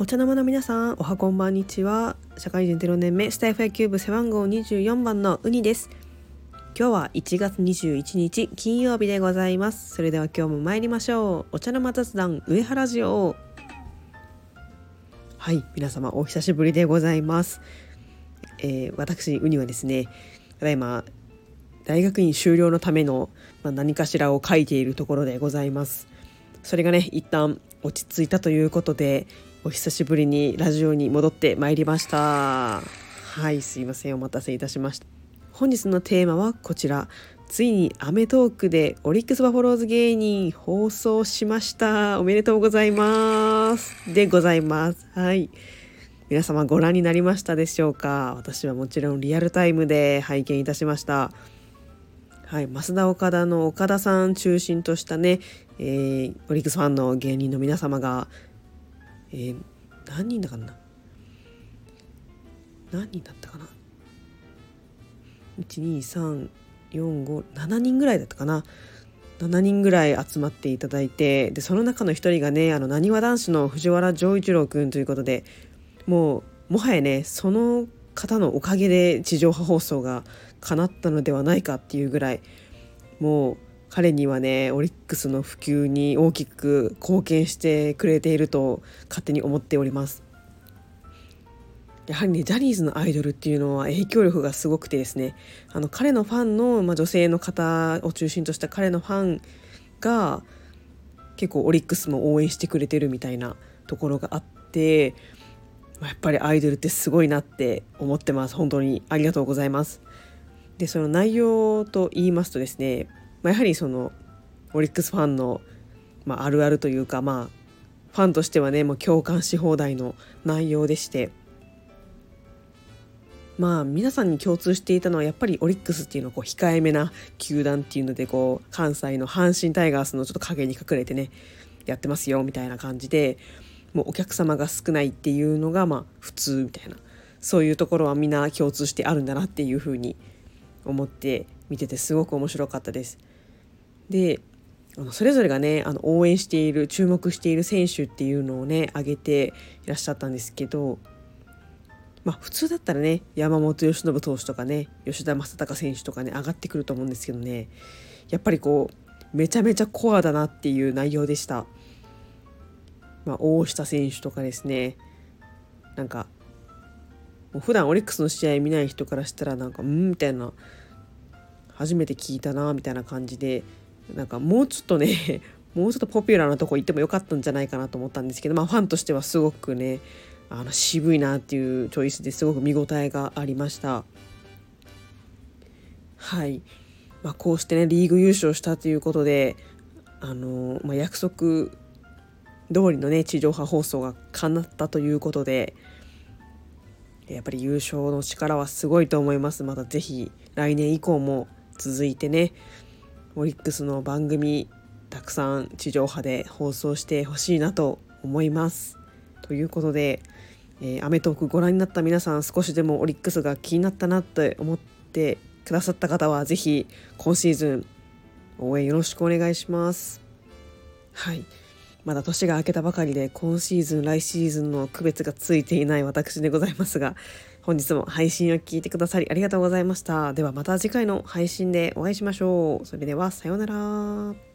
お茶の間の皆さんおはこんばんにちは。社会人0年目スタイフ野球部背番号24番のウニです。今日は1月21日金曜日でございます。それでは今日も参りましょう。お茶の間雑談上原ジオ。はい皆様お久しぶりでございます、えー、私ウニはですねただいま大学院修了のための、まあ、何かしらを書いているところでございます。それがね一旦落ち着いたということでお久しぶりにラジオに戻ってまいりました。はいすいませんお待たせいたしました。本日のテーマはこちら。ついに『アメトーク』でオリックス・バファローズ芸人放送しました。おめでとうございます。でございます。はい。皆様ご覧になりましたでしょうか。私はもちろんリアルタイムで拝見いたしました。はい、増田岡田の岡田さん中心としたね、えー、オリックスファンの芸人の皆様がえー、何人だかな？何人だったかな？12345人ぐらいだったかな？7人ぐらい集まっていただいてでその中の1人がねなにわ男子の藤原丈一郎君ということでもうもはやねその方のおかげで地上波放送が叶ったのではないかっていうぐらいもう彼にはねオリックスの普及に大きく貢献してくれていると勝手に思っております。やはりねジャニーズのアイドルっていうのは影響力がすごくてですね。あの彼のファンの、まあ、女性の方を中心とした彼のファンが結構オリックスも応援してくれてるみたいなところがあって、まあ、やっぱりアイドルってすごいなって思ってます。本当にありがとうございます。でその内容と言いますとですねまあ、やはりそのオリックスファンの、まあ、あるあるというかまあファンとしてはねもう共感し放題の内容でしてまあ皆さんに共通していたのはやっぱりオリックスっていうのはこう控えめな球団っていうのでこう関西の阪神タイガースのちょっと影に隠れてねやってますよみたいな感じでもうお客様が少ないっていうのがまあ普通みたいなそういうところはみんな共通してあるんだなっていうふうに思って見ててすごく面白かったです。であのそれぞれがねあの応援している注目している選手っていうのをね挙げていらっしゃったんですけど、まあ、普通だったらね山本由伸投手とかね吉田正尚選手とかね上がってくると思うんですけどねやっぱりこうめちゃめちゃコアだなっていう内容でした。まあ、大下選手とかですねなんかもう普段オリックスの試合見ない人からしたらなんかうんみたいな初めて聞いたなみたいな感じでなんかもうちょっとね もうちょっとポピュラーなとこ行ってもよかったんじゃないかなと思ったんですけど、まあ、ファンとしてはすごくねあの渋いなっていうチョイスですごく見応えがありました。はい、まあ、こうしてねリーグ優勝したということであの、まあ、約束通りのね地上波放送が叶ったということでやっぱり優勝の力はすごいと思いますまた是非来年以降も続いてねオリックスの番組たくさん地上波で放送してほしいなと思います。ということで「え、アメトーク」ご覧になった皆さん少しでもオリックスが気になったなって思ってくださった方は是非今シーズン応援よろしくお願いします。はいまだ年が明けたばかりで今シーズン来シーズンの区別がついていない私でございますが本日も配信を聞いてくださりありがとうございました。ではまた次回の配信でお会いしましょう。それではさようなら。